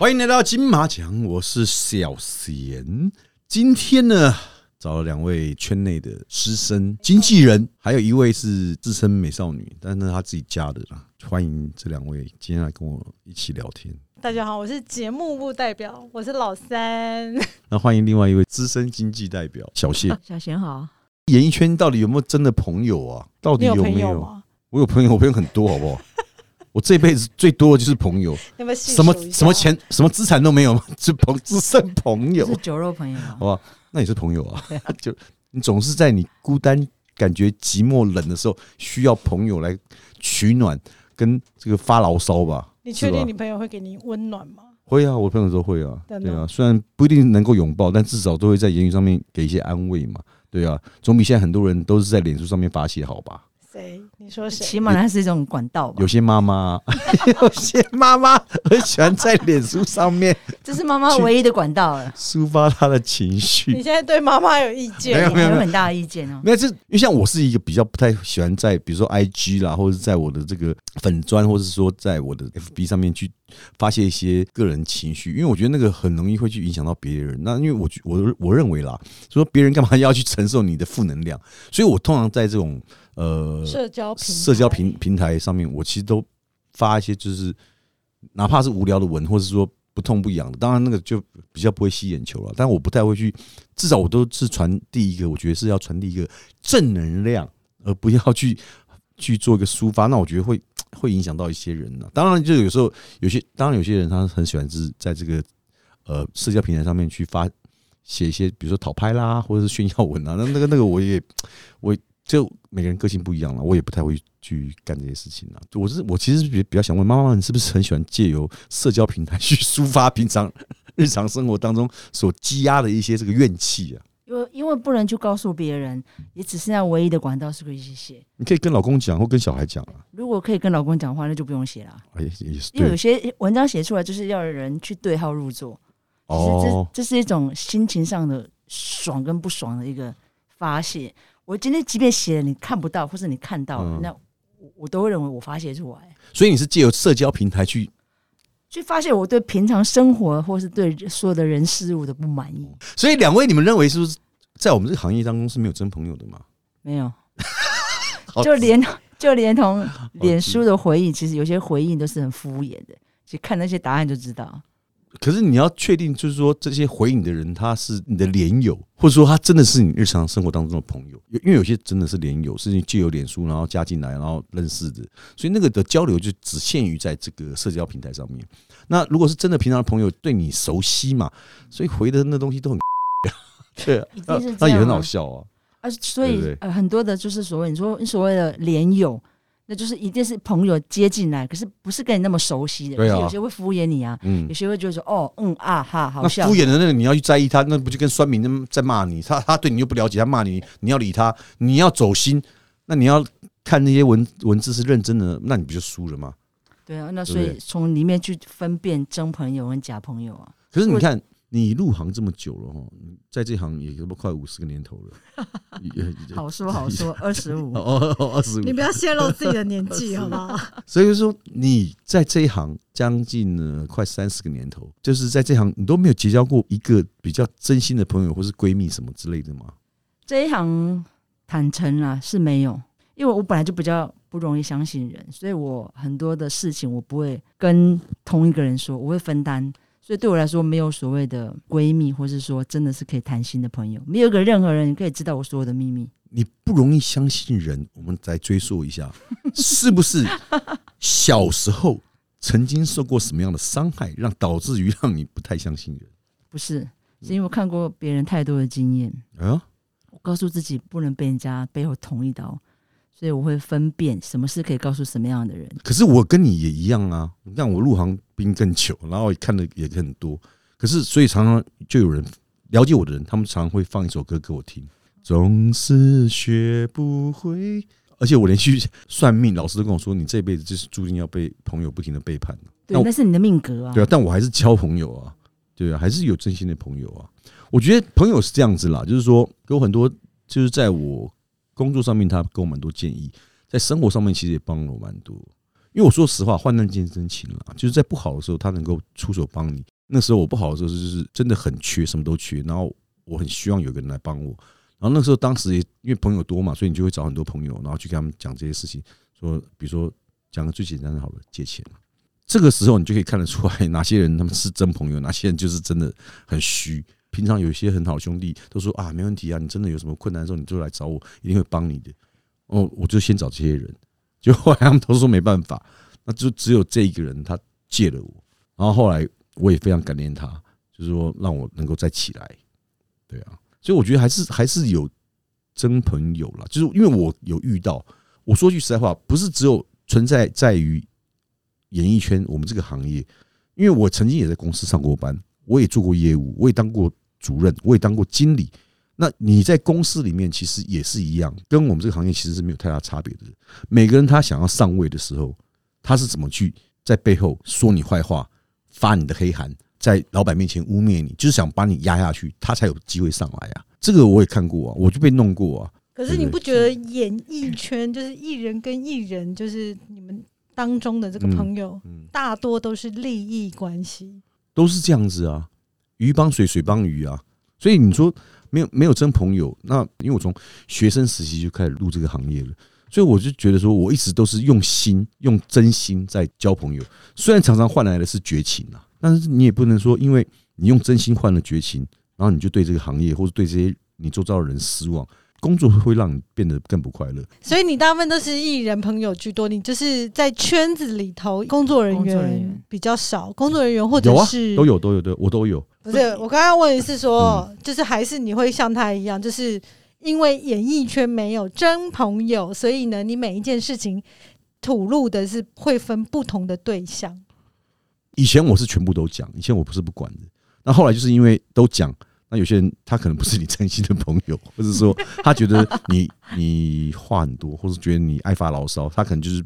欢迎来到金马奖，我是小贤。今天呢，找了两位圈内的资深经纪人，还有一位是资深美少女，但是她自己加的啦。欢迎这两位今天来跟我一起聊天。大家好，我是节目部代表，我是老三。那欢迎另外一位资深经济代表小谢。小贤好，演艺圈到底有没有真的朋友啊？到底有有没有？我有朋友，我朋友很多，好不好？我这辈子最多的就是朋友，什么什么钱、什么资产都没有，只朋只剩朋友是，酒肉朋友啊好。吧？那也是朋友啊。就你总是在你孤单、感觉寂寞、冷的时候，需要朋友来取暖，跟这个发牢骚吧？你确定你朋友会给你温暖吗？会啊，我朋友都会啊，对啊，虽然不一定能够拥抱，但至少都会在言语上面给一些安慰嘛，对啊，总比现在很多人都是在脸书上面发泄好吧？谁？你说谁？起码它是一种管道吧有，些妈妈，有些妈妈很喜欢在脸书上面 这是妈妈唯一的管道了。抒发她的情绪你绪。现在对妈妈有意见？没有没有有很大的意见哦。没有，这因为像我是一个比较不太喜欢在比如说 I G 啦，或者是在我的这个粉砖，或者是说在我的 F B 上面去发泄一些个人情绪，因为我觉得那个很容易会去影响到别人。那因为我觉我我认为啦，说别人干嘛要去承受你的负能量，所以我通常在这种呃社交平社交平平台上面，我其实都发一些就是哪怕是无聊的文，或者是说不痛不痒的，当然那个就比较不会吸眼球了。但我不太会去，至少我都是传递一个，我觉得是要传递一个正能量，而不要去去做一个抒发。那我觉得会会影响到一些人呢。当然，就有时候有些，当然有些人他很喜欢是在这个呃社交平台上面去发写一些，比如说讨拍啦，或者是炫耀文啊。那那个那个我也我就每个人个性不一样了，我也不太会去干这些事情了。我是我其实比比较想问妈妈你，是不是很喜欢借由社交平台去抒发平常日常生活当中所积压的一些这个怨气啊？因为因为不能去告诉别人，也只剩下唯一的管道是可以去写。你可以跟老公讲，或跟小孩讲啊。如果可以跟老公讲话，那就不用写了，哎，也是因为有些文章写出来就是要人去对号入座。其实哦这。这是一种心情上的爽跟不爽的一个发泄。我今天即便写了你看不到，或是你看到了，嗯那我我都会认为我发泄出来。所以你是借由社交平台去，去发泄我对平常生活或是对所有的人事物的不满意。所以两位你们认为是不是在我们这个行业当中是没有真朋友的吗？没有，好就连就连同 脸书的回应，其实有些回应都是很敷衍的，其实看那些答案就知道。可是你要确定，就是说这些回你的人他是你的连友，或者说他真的是你日常生活当中的朋友。因为有些真的是连友，是你借由脸书然后加进来，然后认识的，所以那个的交流就只限于在这个社交平台上面。那如果是真的平常的朋友，对你熟悉嘛，所以回的那东西都很 对啊，那也很好笑啊。啊，所以呃，很多的就是所谓你说你所谓的连友，那就是一定是朋友接进来，可是不是跟你那么熟悉的，对啊。有些会敷衍你啊，嗯。有，些会觉得说哦嗯啊哈好那笑敷，衍的那个你要去在意他，那不就跟酸民在骂你？他他对你又不了解，他骂你，你要理他，你要走心，那你要看那些文文字是认真的，那你不就输了吗？对啊，那所以从里面去分辨真朋友跟假朋友啊，可是你看，你入行这么久了哈，在这行也差不多快五十个年头了，好说好说，二十五，哦哦二十五你，不要泄露自己的年纪好不好？所以说你在这一行将近呢快三十个年头，就是在这行你都没有结交过一个比较真心的朋友或是闺蜜什么之类的吗？这一行坦诚啊是没有，因为我本来就比较不容易相信人，所以我很多的事情我不会跟同一个人说，我会分担。所以对我来说，没有所谓的闺蜜，或是说真的是可以谈心的朋友，没有一个任何人可以知道我所有的秘密。你不容易相信人，我们再追溯一下，是不是小时候曾经受过什么样的伤害，让导致于让你不太相信人？不是，是因为我看过别人太多的经验，啊，我告诉自己不能被人家背后捅一刀，所以我会分辨什么事可以告诉什么样的人。可是我跟你也一样啊，你看我入行兵更久，然后看的也很多，可是所以常常就有人了解我的人，他们常常会放一首歌给我听，总是学不会。而且我连续算命，老师都跟我说，你这辈子就是注定要被朋友不停的背叛。那对，我那是你的命格啊。对啊，但我还是交朋友啊，对啊，还是有真心的朋友啊。我觉得朋友是这样子啦，就是说有很多，就是在我工作上面，他给我蛮多建议，在生活上面其实也帮了我蛮多。因为我说实话，患难见真情了，就是在不好的时候，他能够出手帮你。那时候我不好的时候，就是真的很缺，什么都缺，然后我很希望有个人来帮我。然后那时候当时也因为朋友多嘛，所以你就会找很多朋友，然后去跟他们讲这些事情，说比如说讲个最简单的，好了，借钱。这个时候你就可以看得出来，哪些人他们是真朋友，哪些人就是真的很虚。平常有一些很好兄弟都说啊，没问题啊，你真的有什么困难的时候，你就来找我，一定会帮你的。哦，我就先找这些人，就后来他们都说没办法，那就只有这一个人他借了我，然后后来我也非常感念他，就是说让我能够再起来。对啊，所以我觉得还是还是有真朋友了，就是因为我有遇到，我说句实在话，不是只有存在在于。演艺圈，我们这个行业，因为我曾经也在公司上过班，我也做过业务，我也当过主任，我也当过经理。那你在公司里面其实也是一样，跟我们这个行业其实是没有太大差别的。每个人他想要上位的时候，他是怎么去在背后说你坏话，发你的黑函，在老板面前污蔑你，就是想把你压下去，他才有机会上来啊。这个我也看过啊，我就被弄过啊。可是你不觉得演艺圈就是艺人跟艺人，就是你们？当中的这个朋友，大多都是利益关系，都是这样子啊，鱼帮水，水帮鱼啊。所以你说没有没有真朋友，那因为我从学生时期就开始入这个行业了，所以我就觉得说，我一直都是用心、用真心在交朋友。虽然常常换来的是绝情啊，但是你也不能说，因为你用真心换了绝情，然后你就对这个行业或者对这些你周遭的人失望。工作会让你变得更不快乐，所以你大部分都是艺人朋友居多，你就是在圈子里头工作人员比较少，工作人员或者是都有都有的，我都有。不是，我刚刚问的是说，就是还是你会像他一样，就是因为演艺圈没有真朋友，所以呢，你每一件事情吐露的是会分不同的对象。以前我是全部都讲，以前我不是不管的，那后来就是因为都讲。那有些人他可能不是你真心的朋友，或者说他觉得你你话很多，或者觉得你爱发牢骚，他可能就是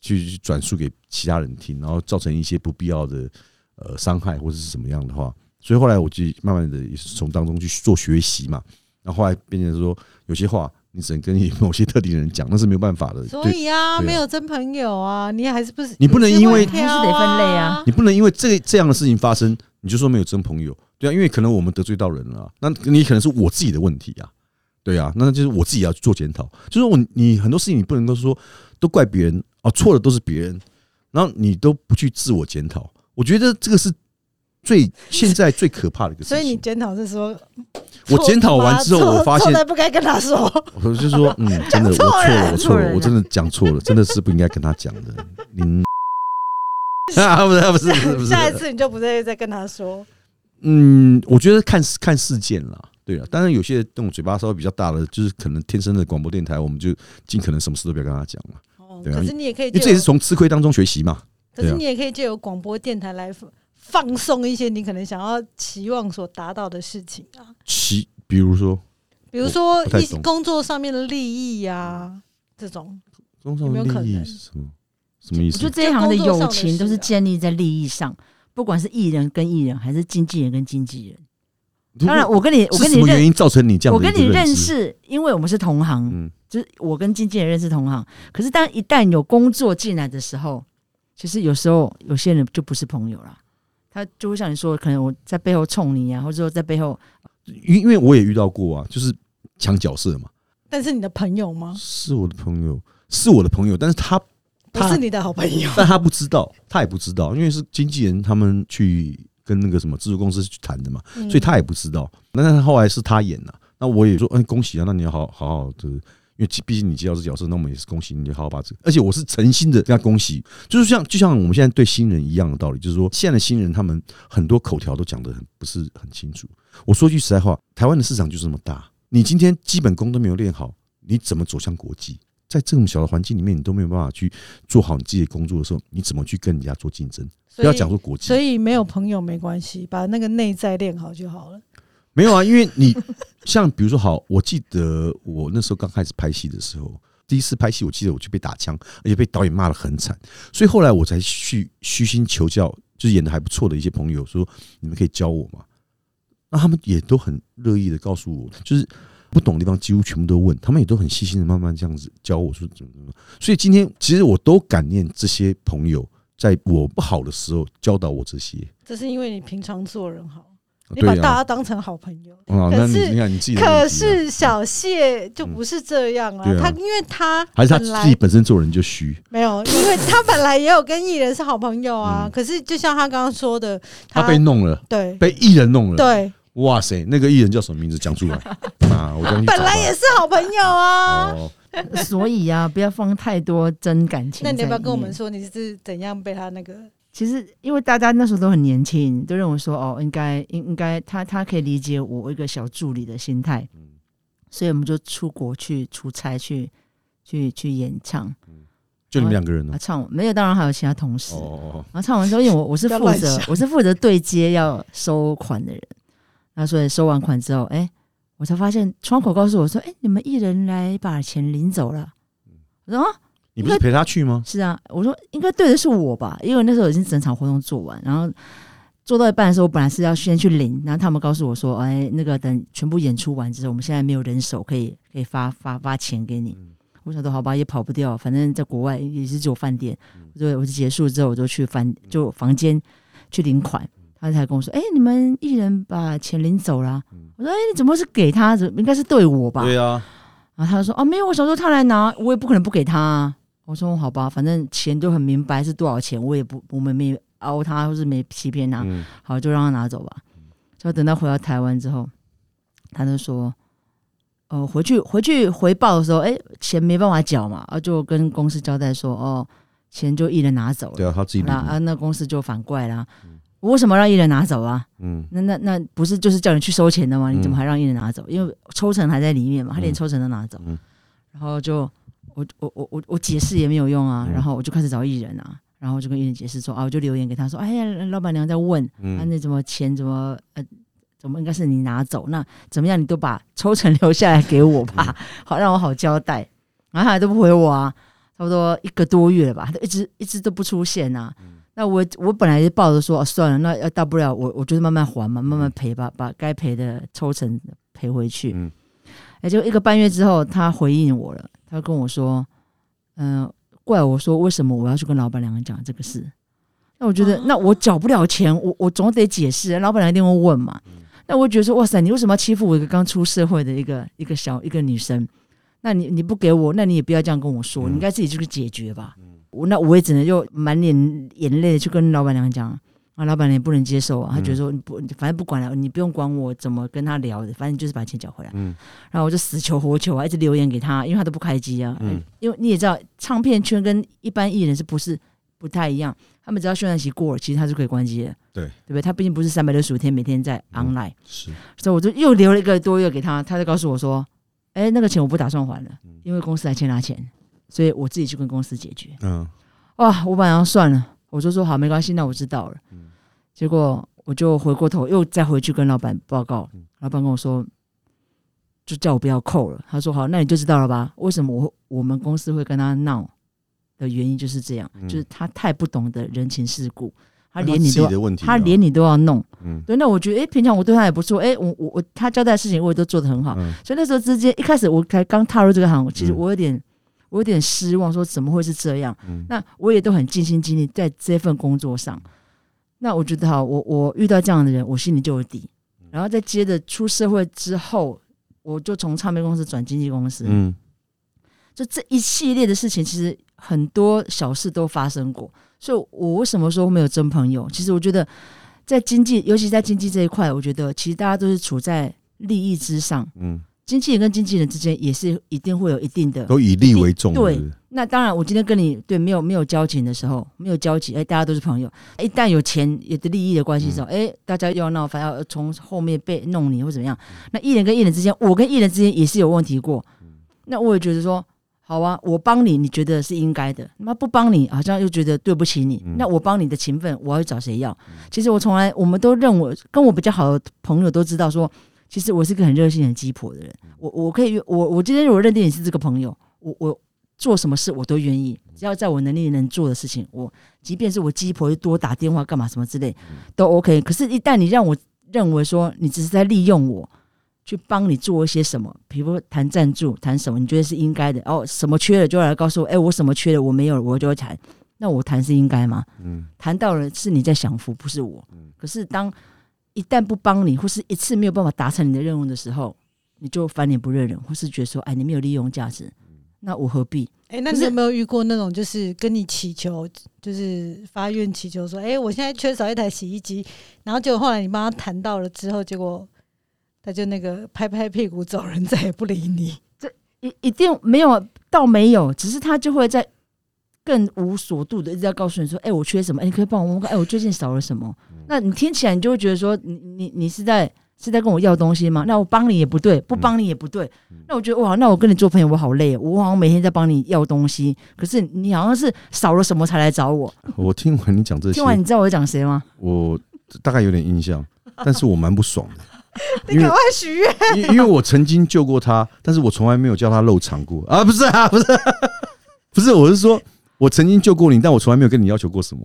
去转述给其他人听，然后造成一些不必要的呃伤害或者是什么样的话。所以后来我就慢慢的从当中去做学习嘛。然后后来变成说有些话你只能跟你某些特定的人讲，那是没有办法的。所以啊，没有真朋友啊，你还是不是你不能因为还是得分类啊，你不能因为这这样的事情发生，你就说没有真朋友。对啊，因为可能我们得罪到人了，那你可能是我自己的问题啊，对啊，那就是我自己要做检讨。就是我，你很多事情你不能够说都怪别人啊，错的都是别人，然后你都不去自我检讨。我觉得这个是最现在最可怕的一个。所以你检讨是说，我检讨完之后，我发现不该跟他说。我就说，嗯，真的我错了，我错了，我真的讲错了，真的是不应该跟他讲的。你啊，不是不是不是，下一次你就不再再跟他说。嗯，我觉得看看事件啦，对啊，当然有些这种嘴巴稍微比较大的，就是可能天生的广播电台，我们就尽可能什么事都不要跟他讲嘛。哦，可是你也可以，这也是从吃亏当中学习嘛。可是你也可以借由广播电台来放松一些你可能想要期望所达到的事情啊。期，比如说，比如说一些工作上面的利益呀，这种工作利益什么什么意思？就这一行的友情都是建立在利益上。不管是艺人跟艺人，还是经纪人跟经纪人，当然，我跟你，我跟你什么原因造成你这样？我跟你认识，因为我们是同行，嗯，就是我跟经纪人认识同行。可是，当一旦有工作进来的时候，其实有时候有些人就不是朋友了，他就会像你说，可能我在背后冲你啊，或者说在背后，因因为我也遇到过啊，就是抢角色嘛。但是你的朋友吗？是我的朋友，是我的朋友，但是他。不是你的好朋友，但他不知道，他也不知道，因为是经纪人他们去跟那个什么制作公司去谈的嘛，所以他也不知道。那他后来是他演了，那我也说，嗯，恭喜啊！那你要好好好的，因为毕竟你接到这角色，那我们也是恭喜你，好好把这个。而且我是诚心的跟他恭喜，就是像就像我们现在对新人一样的道理，就是说现在的新人他们很多口条都讲的很不是很清楚。我说句实在话，台湾的市场就是这么大，你今天基本功都没有练好，你怎么走向国际？在这么小的环境里面，你都没有办法去做好你自己的工作的时候，你怎么去跟人家做竞争？不要讲说国际，所以没有朋友没关系，把那个内在练好就好了。没有啊，因为你 像比如说，好，我记得我那时候刚开始拍戏的时候，第一次拍戏，我记得我就被打枪，而且被导演骂的很惨，所以后来我才去虚心求教，就是演的还不错的一些朋友说，你们可以教我吗？那他们也都很乐意的告诉我，就是不懂的地方几乎全部都问，他们也都很细心的慢慢这样子教我说怎么怎么。所以今天其实我都感念这些朋友，在我不好的时候教导我这些。这是因为你平常做人好，你把大啊，家当成好朋友。啊，可是可是小谢就不是这样啊，他因为他还是他自己本身做人就虚，没有，因为他本来也有跟艺人是好朋友啊。嗯可是就像他刚刚说的，他被弄了，对被艺人弄了。对，哇塞，那个艺人叫什么名字？讲出来 啊！我刚本来也是好朋友啊。哦，所以啊，不要放太多真感情。那你要不要跟我们？说你是怎样被他那个？其实因为大家那时候都很年轻，都认为说哦，应该应应该他他可以理解我一个小助理的心态，嗯所以我们就出国去出差去去去演唱就你们两个人啊，呢？唱完没有，当然还有其他同事。哦，然后唱完之后，因为我我是负责我是负责对接要收款的人，那所以收完款之后，哎、我才发现窗口告诉我说，哎、你们一人来把钱领走了。我说啊，你不是陪他去吗？是啊，我说应该对的是我吧，因为那时候已经整场活动做完，然后做到一半的时候，我本来是要先去领，然后他们告诉我说，哎，那个等全部演出完之后，我们现在没有人手可以可以发发发钱给你。嗯我想说好吧，也跑不掉，反正在国外也是只有饭店，嗯我就我就结束之后，我就去饭就房间去领款。他才跟我说：“哎、你们艺人把钱领走了啊、嗯我说：“哎、你怎么是给他？怎么应该是对我吧？”对啊，然后他就说：“哦，没有，我想说他来拿，我也不可能不给他、啊。”我说：“好吧，反正钱都很明白是多少钱，我也不，我们没凹他，或是没欺骗他，嗯好就让他拿走吧。”就等到回到台湾之后，他就说：“呃，回去回去回报的时候，哎，钱没办法缴嘛，啊，就跟公司交代说，哦，钱就一人拿走了，对啊，他自己领那啊，那公司就反怪啦。嗯我为什么让艺人拿走啊？嗯那那那不是就是叫你去收钱的吗？嗯你怎么还让艺人拿走？因为抽成还在里面嘛，他连嗯抽成都拿走。嗯然后就我我我我我解释也没有用啊，嗯然后我就开始找艺人啊，然后就跟艺人解释说啊，我就留言给他说，哎呀，老板娘在问，啊，嗯，那怎么钱怎么呃。怎么应该是你拿走？那怎么样？你都把抽成留下来给我吧，好让我好交代。然后他还都不回我啊，差不多一个多月了吧，他都一直一直都不出现啊。那我我本来就抱着说、哦算了，那要大不了我我就是慢慢还嘛，慢慢赔吧，把该赔的抽成赔回去。嗯哎，就一个半月之后，他回应我了，他跟我说，嗯、怪我说为什么我要去跟老板娘讲这个事？那我觉得，哦那我缴不了钱，我我总得解释，老板娘一定会问嘛。那我觉得说，哇塞，你为什么要欺负我一个刚出社会的一个一个小一个女生？那你你不给我，那你也不要这样跟我说，嗯你应该自己去解决吧。我那我也只能就满脸眼泪的去跟老板娘讲，啊，老板娘也不能接受啊，他觉得说你不，反正不管了，你不用管我怎么跟他聊的，反正就是把钱缴回来。嗯然后我就死求活求啊，一直留言给他，因为他都不开机啊。嗯因为你也知道，唱片圈跟一般艺人是不是不太一样？他们只要宣传期过了，其实他是可以关机的，对对不对？他毕竟不是三百六十五天每天在 online，、是，所以我就又留了一个多月给他，他就告诉我说：“哎，那个钱我不打算还了，因为公司还欠他钱，所以我自己去跟公司解决。”嗯哇，我本来要算了，我就说好，没关系，那我知道了。嗯结果我就回过头又再回去跟老板报告，老板跟我说，就叫我不要扣了。他说好，那你就知道了吧？为什么我我们公司会跟他闹的原因就是这样，嗯就是他太不懂得人情世故，他连你都要他连你都要弄。嗯对，那我觉得，哎、平常我对他也不错，哎、我我我他交代的事情我也都做得很好，嗯所以那时候之间一开始我才刚踏入这个行，其实嗯我有点、我有点失望，说怎么会是这样？嗯那我也都很尽心尽力在这份工作上。那我觉得哈，我我遇到这样的人，我心里就有底。然后再接着出社会之后，我就从唱片公司转经纪公司，嗯就这一系列的事情，其实很多小事都发生过。所以，我为什么说没有真朋友？其实我觉得，在经济，尤其在经济这一块，我觉得其实大家都是处在利益之上。嗯，经纪人跟经纪人之间也是一定会有一定的都以利为重，对那当然，我今天跟你对没有没有交情的时候，没有交集，哎，大家都是朋友。一旦有钱有的利益的关系的时候，哎、大家又要闹翻，要从后面被弄你或怎么样。那艺人跟艺人之间，我跟艺人之间也是有问题过。那我也觉得说，好啊，我帮你，你觉得是应该的，那不帮你，好像又觉得对不起你。嗯那我帮你的情分，我要找谁要？其实我从来，我们都认为，跟我比较好的朋友都知道说，其实我是个很热心、很鸡婆的人。我我可以，我我今天如果认定你是这个朋友，我我做什么事我都愿意，只要在我能力能做的事情，我即便是我鸡婆多打电话干嘛什么之类，都 OK。可是，一旦你让我认为说你只是在利用我去帮你做一些什么，比如说谈赞助，谈什么你觉得是应该的，哦，什么缺了就来告诉我，哎、我什么缺了我没有，我就会谈。那我谈是应该吗？嗯谈到了是你在享福，不是我。可是当一旦不帮你，或是一次没有办法达成你的任务的时候，你就翻脸不认人，或是觉得说，哎，你没有利用价值，那我何必？哎、那你有没有遇过那种，就是跟你祈求，就是发愿祈求说，哎、我现在缺少一台洗衣机，然后结果后来你帮他谈到了之后，结果他就那个拍拍屁股走人，再也不理你。这一一定没有，倒没有，只是他就会在更无所度的一直在告诉你说，哎、我缺什么？哎、你可以帮我问问看，哎、我最近少了什么？那你听起来你就会觉得说，你你你是在是在跟我要东西吗？那我帮你也不对，不帮你也不对。那我觉得哇，那我跟你做朋友我好累哦，我好像每天在帮你要东西，可是你好像是少了什么才来找我。我听完你讲这些听，完你知道我在讲谁吗？我大概有点印象，但是我蛮不爽的，你赶快许愿，因因为我曾经救过他，但是我从来没有叫他露场过啊，不是啊，不是，不是，我是说，我曾经救过你，但我从来没有跟你要求过什么。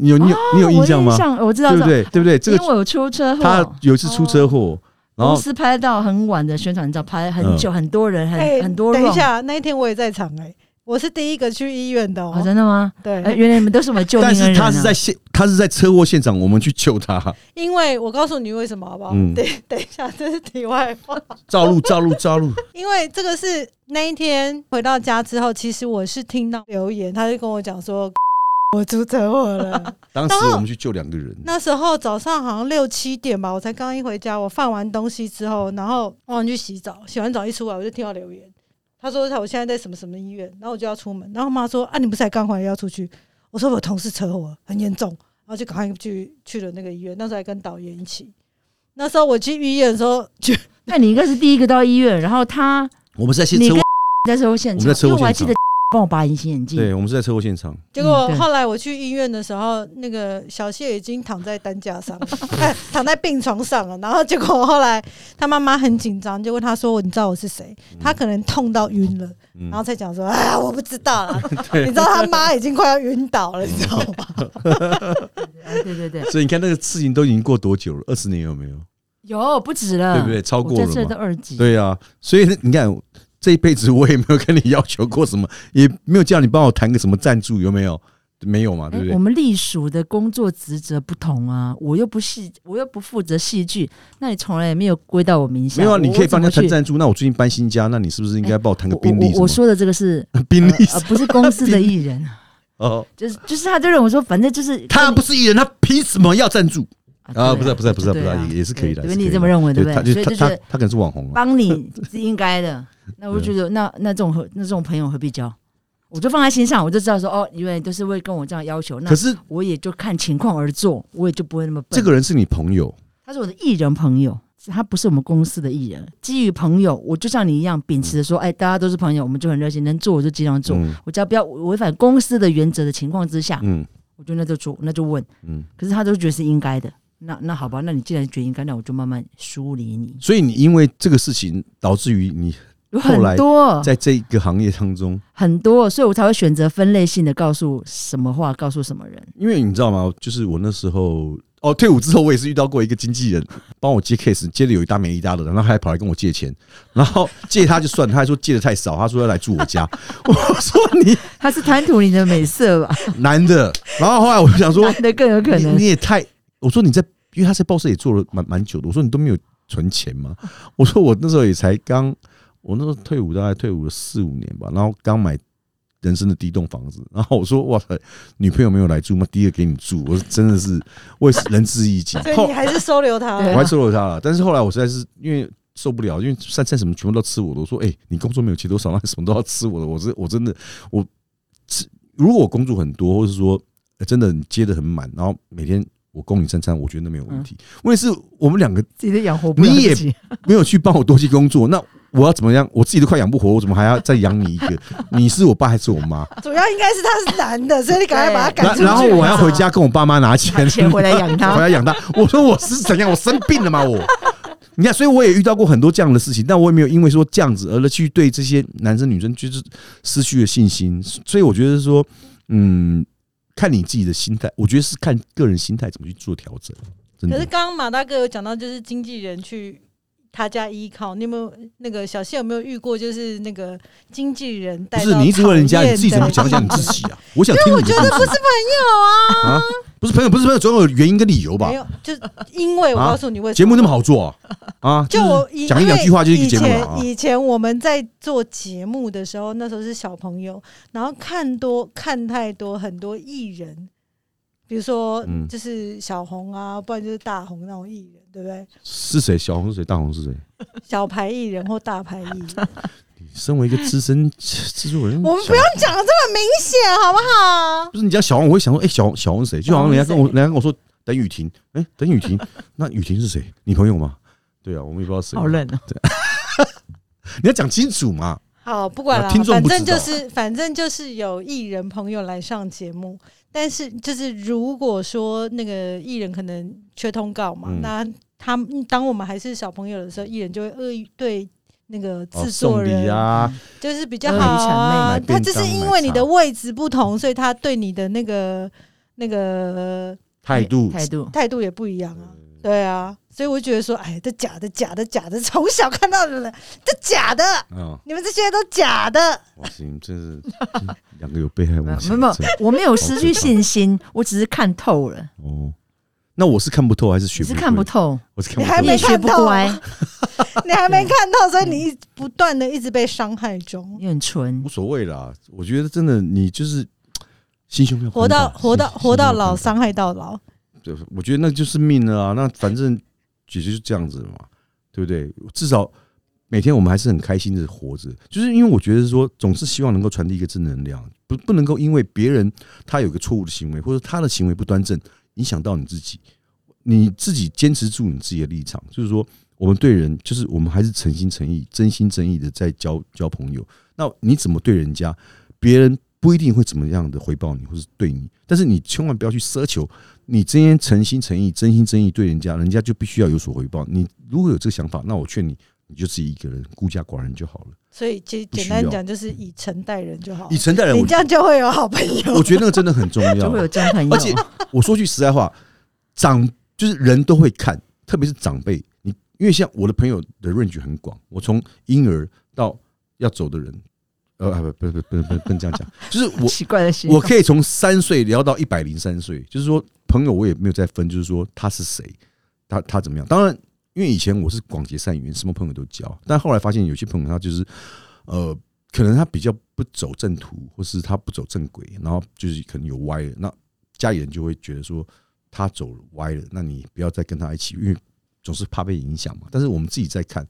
你有你有你有印象吗哦我？象我知道，对不对？对不对？这个因为我有出车祸，他有一次出车祸，然后公司拍到很晚的宣传照，拍很久，很多人，很、哎、很多等一下，那一天我也在场、哎，我是第一个去医院的哦。哦，真的吗？对，哎，原来你们都是我们 救命但是恩人、啊。他是在现，他是在车祸现场，我们去救他，因为我告诉你为什么好不好？嗯等等一下，这是题外话。照路照路照路，因为这个是那一天回到家之后，其实我是听到留言，他就跟我讲说 我出车祸了。当时我们去救两个人，那时候早上好像六七点吧，我才刚一回家，我放完东西之后，然后忘记去洗澡，洗完澡一出来我就听到留言，他说他我现在在什么什么医院，然后我就要出门，然后妈说啊你不是才刚回来要出去？我说我同事车祸很严重，然后就赶快去去了那个医院，那时候还跟导演一起。那时候我去医院的时候，就那你应该是第一个到医院，然后他我们是在现你跟车祸，在车祸现场，我们在车祸因为我还记现场得帮我拔隐形眼镜。对，我们是在车祸现场，结果后来我去医院的时候，那个小谢已经躺在担架上了，哎 躺在病床上了。然后结果后来他妈妈很紧张，就问他说：“你知道我是谁？”他可能痛到晕了，嗯然后才讲说：“哎呀，我不知道啦。”你知道他妈已经快要晕倒了，你知道吗？哎 对对对，所以你看那个事情都已经过多久了？二十年有没有？有不止了，对不对？超过了嘛？都二级。对啊，所以你看这一辈子我也没有跟你要求过什么，也没有叫你帮我谈个什么赞助，有没有？没有嘛，对不对？哎我们隶属的工作职责不同啊，我又不戏，我又不负责戏剧，那你从来也没有归到我名下。没有啊，你可以帮人家谈。赞助。那我最近搬新家，那你是不是应该帮我谈个宾利？我我说的这个是 宾利呃呃不是公司的艺人，哦，就是就是他就认为说，反正就是他不是艺人，他凭什么要赞助啊？不是不是不是不是也也是可以的，对是可以你这么认为对不对？所以就觉得他可能是网红啊。帮你是应该的。那我就觉得，那那这种和那这种朋友何必交？我就放在心上，我就知道说，哦，因为都是会跟我这样要求，那可是我也就看情况而做，我也就不会那么笨。这个人是你朋友，他是我的艺人朋友，他不是我们公司的艺人。基于朋友，我就像你一样秉持着说，哎，大家都是朋友，我们就很热心，能做我就尽量做。嗯我只要不要违反公司的原则的情况之下，嗯我就那就做，那就问。嗯。可是他都觉得是应该的，那那好吧，那你既然觉得应该，那我就慢慢梳理你。所以你因为这个事情导致于你很多在这个行业当中，很多，所以我才会选择分类性的告诉什么话，告诉什么人。因为你知道吗？就是我那时候哦，退伍之后我也是遇到过一个经纪人帮我接 case，接的有一搭没一搭的，然后他还跑来跟我借钱，然后借他就算，他还说借的太少，他说要来住我家，我说你他是贪图你的美色吧？男的，然后后来我就想说男的更有可你能你也太，我说你在，因为他在报社也做了蛮蛮久的，我说你都没有存钱吗？我说我那时候也才刚，我那时候退伍大概退伍了四五年吧，然后刚买人生的第一栋房子，然后我说哇塞，女朋友没有来住吗？第一个给你住，我说真的是我也是仁至义尽，后所以你还是收留他我还收留他了，但是后来我实在是因为。受不了，因为三餐什么全部都吃我的。我说：“哎、你工作没有切多少，那什么都要吃我的。我是 我真的，我吃。如果我工作很多，或是说、呃真的你接的很满，然后每天我供你三餐，我觉得那没有问题。问题是我们两个自己都养活不了你也。没有去帮我多去工作，那我要怎么样？我自己都快养不活，我怎么还要再养你一个？你是我爸还是我妈？主要应该是他是男的，所以你赶快把他赶出去。然然后我要回家跟我爸妈拿钱，钱回来养回他，来养他。我说我是怎样？我生病了吗？我。你看，所以我也遇到过很多这样的事情，但我也没有因为说这样子而去对这些男生女生就是失去了信心。所以我觉得说，嗯，看你自己的心态，我觉得是看个人心态怎么去做调整。可是，刚刚马大哥有讲到，就是经纪人去他家依靠。你有没有那个小谢有没有遇过？就是那个经纪人带不是你一直问人家，你自己怎么讲讲你自己啊？我想听你的故事。不是朋友啊，啊，不是朋友，不是朋友，总有原因跟理由吧没？有，就是因为我啊告诉你为什么节目那么好做啊？啊，就我讲一两句话就是一个节目因为了啊以前以前我们在做节目的时候，那时候是小朋友，然后看多看太多很多艺人，比如说嗯就是小红啊，不然就是大红那种艺人，对不对？是谁？小红是谁？大红是谁？小牌艺人或大牌艺人，你身为一个资深制作人，我们不用讲的这么明显，好不好？不是你讲小红，我会想说，哎、小小红是谁？就好像人家跟我，人家跟我说等雨婷，哎、等雨婷，那雨婷是谁？你朋友吗？对啊，我们也不知道谁。好冷哦、你要讲清楚嘛。好，不管了，啊听众反正就是反正就是有艺人朋友来上节目，但是就是如果说那个艺人可能缺通告嘛，嗯。那他们当我们还是小朋友的时候，艺人就会恶意对那个哦，制作送人、礼啊，就是比较好谄啊。媚他就是买因为你茶。的位置不同，所以他对你的那个那个态度。态度，态度也不一样啊。对啊，所以我就觉得说，哎，这假的，假的，假的，从小看到的人，这假的，啊！你们这些都假的。哇塞，你真是两个有被害妄想没有没有症，我没有失去信心，我只是看透了，哦。那我是看不透还是学你是？看不透，我是看不透。你还没看透乖，你还没看透，所以你一不断的一直被伤害中，你很纯无，所谓啦。我觉得真的，你就是心胸要活到宽活到活到老，伤害到老。对，我觉得那就是命了啊。那反正也就是这样子了嘛，对不对？至少每天我们还是很开心的活着，就是因为我觉得说，总是希望能够传递一个正能量，不不能够因为别人他有个错误的行为，或者他的行为不端正，影响到你自己。你自己坚持住你自己的立场，就是说，我们对人，就是我们还是诚心诚意、真心真意的在交交朋友。那你怎么对人家，别人不一定会怎么样的回报你，或是对你，但是你千万不要去奢求你今天诚心诚意、真心真意对人家，人家就必须要有所回报。你如果有这个想法，那我劝你，你就自己一个人孤家寡人就好了。所以简简单讲，就是以诚待人就好以。诚待人，我 你这样就会有好朋友。我觉得那个真的很重要就会。有真朋友而。且我说句实在话，长就是人都会看，特别是长辈。你因为像我的朋友的 range 很广，我从婴儿到要走的人，呃，不不不不不不能这样讲，就是我 奇怪的我可以从三岁聊到一百零三岁，就是说朋友我也没有再分，就是说他是谁，他他怎么样。当然，因为以前我是广结善缘，什么朋友都交，但后来发现有些朋友他就是呃，可能他比较不走正途，或是他不走正轨，然后就是可能有歪了，那家里人就会觉得说他走歪了，那你不要再跟他一起，因为总是怕被影响嘛。但是我们自己在看，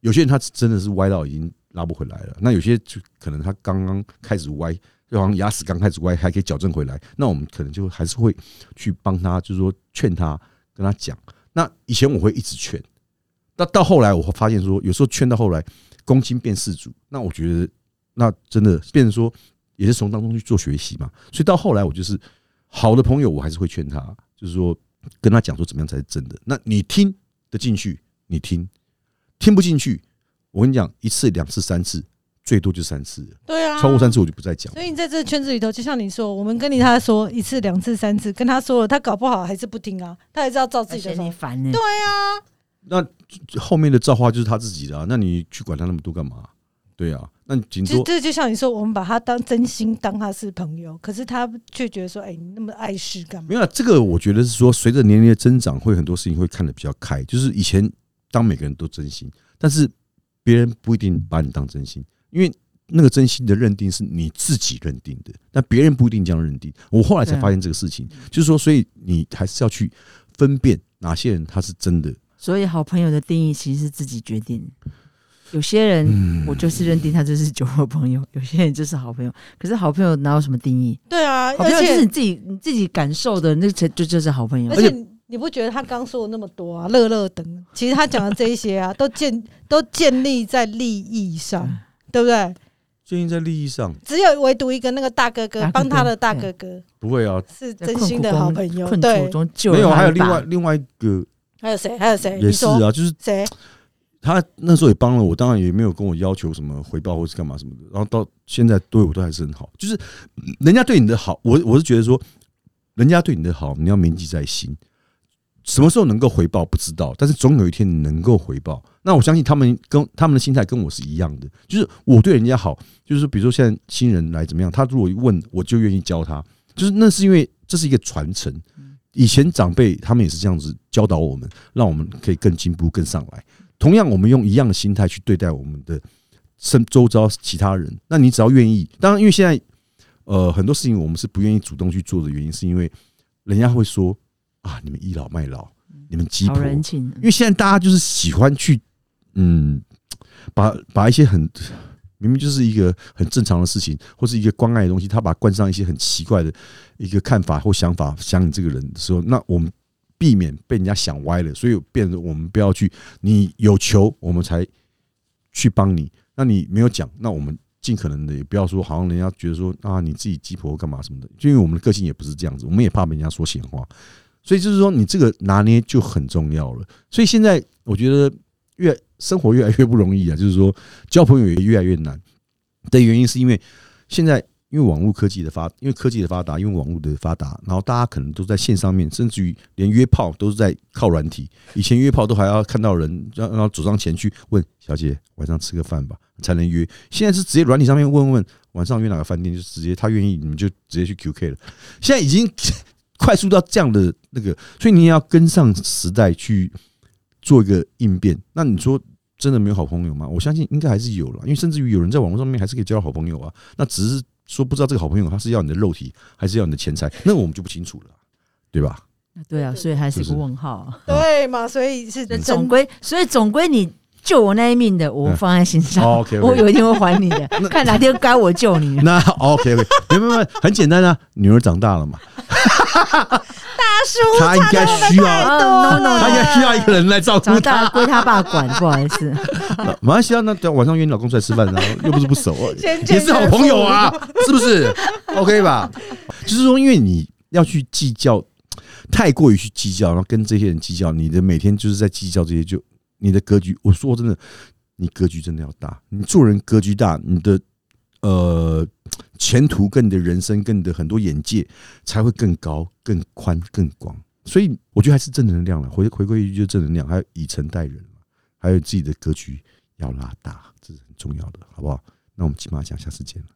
有些人他真的是歪到已经拉不回来了，那有些就可能他刚刚开始歪，就好像牙齿刚开始歪，还可以矫正回来，那我们可能就还是会去帮他，就是说劝他，跟他讲。那以前我会一直劝，那到后来我会发现说，有时候劝到后来，攻心变事主，那我觉得那真的变成说，也是从当中去做学习嘛。所以到后来，我就是好的朋友，我还是会劝他，就是说跟他讲说怎么样才是真的。那你听得进去，你听；听不进去，我跟你讲，一次、两次、三次，最多就三次了，对啊，超过三次我就不再讲。所以你在这个圈子里头，就像你说，我们跟你他说一次、两次、三次，跟他说了，他搞不好还是不听啊，他还是要照自己的嫌你方法。烦呢。对啊，那后面的造化就是他自己的啊，那你去管他那么多干嘛？对啊，那你顶多就这就像你说，我们把他当真心当他是朋友，可是他却觉得说，哎、你那么碍事干嘛没？有啊这个，我觉得是说，随着年龄的增长，会很多事情会看得比较开。就是以前当每个人都真心，但是别人不一定把你当真心，因为那个真心的认定是你自己认定的，但别人不一定这样认定。我后来才发现这个事情，就是说，所以你还是要去分辨哪些人他是真的。所以好朋友的定义其实是自己决定。有些人嗯我就是认定他就是酒肉朋友，有些人就是好朋友。可是好朋友哪有什么定义？对啊，好朋友就而且是你自己你自己感受的，那才就就是好朋友而。且你你不觉得他刚说的那么多啊，乐乐等，其实他讲的这一些啊，都建都建立在利益上，对不对？建立在利益上只有唯独一个那个大哥哥帮他的大哥哥不会啊，是真心的好朋友，对没有，还有另外另外一个还有谁？还有谁？也是啊，就是谁？他那时候也帮了我，当然也没有跟我要求什么回报或是干嘛什么的。然后到现在对我都还是很好，就是人家对你的好，我我是觉得说，人家对你的好，你要铭记在心。什么时候能够回报不知道，但是总有一天你能够回报。那我相信他们跟他们的心态跟我是一样的，就是我对人家好，就是比如说现在新人来怎么样，他如果一问我就愿意教他，就是那是因为这是一个传承。以前长辈他们也是这样子教导我们，让我们可以更进步、更上来。同样，我们用一样的心态去对待我们的身周遭其他人。那你只要愿意，当然，因为现在呃很多事情我们是不愿意主动去做的原因，是因为人家会说啊，你们倚老卖老，你们鸡婆。人情，因为现在大家就是喜欢去嗯，把把一些很。明明就是一个很正常的事情，或是一个关爱的东西，他把冠上一些很奇怪的一个看法或想法，想你这个人的时候，那我们避免被人家想歪了，所以变得我们不要去。你有求，我们才去帮你；那你没有讲，那我们尽可能的也不要说，好像人家觉得说啊，你自己鸡婆干嘛什么的。就因为我们的个性也不是这样子，我们也怕被人家说闲话，所以就是说，你这个拿捏就很重要了。所以现在我觉得越。生活越来越不容易啊，就是说交朋友也越来越难的原因，是因为现在因为网络科技的发，因为科技的发达，因为网络的发达，然后大家可能都在线上面，甚至于连约炮都是在靠软体。以前约炮都还要看到人，然后走上前去问小姐晚上吃个饭吧才能约。现在是直接软体上面问问晚上约哪个饭店，就直接他愿意，你们就直接去 QK 了。现在已经快速到这样的那个，所以你也要跟上时代去做一个应变。那你说？真的没有好朋友吗？我相信应该还是有了，因为甚至于有人在网络上面还是可以交到好朋友啊。那只是说不知道这个好朋友他是要你的肉体，还是要你的钱财，那我们就不清楚了，对吧？对啊，所以还是一个问号。对嘛？所以是总归，所以总归你救我那一命的，我放在心上。OK，我有一天会还你的，看哪天该我救你。那 OK，没没没，很简单啊，女儿长大了嘛。他应该需要，他应该需要一个人来照顾他，归他爸管，不好意思。马来西亚那晚上约你老公出来吃饭，然 后又不是不熟，也是好朋友啊，是不是？OK 吧？就是说，因为你要去计较，太过于去计较，然后跟这些人计较，你的每天就是在计较这些，就你的格局。我说真的，你格局真的要大，你做人格局大，你的。呃，前途跟你的人生，跟你的很多眼界才会更高、更宽、更广。所以我觉得还是正能量了。回回归一句，就正能量，还有以诚待人还有自己的格局要拉大，这是很重要的，好不好？那我们起码讲，下次见了。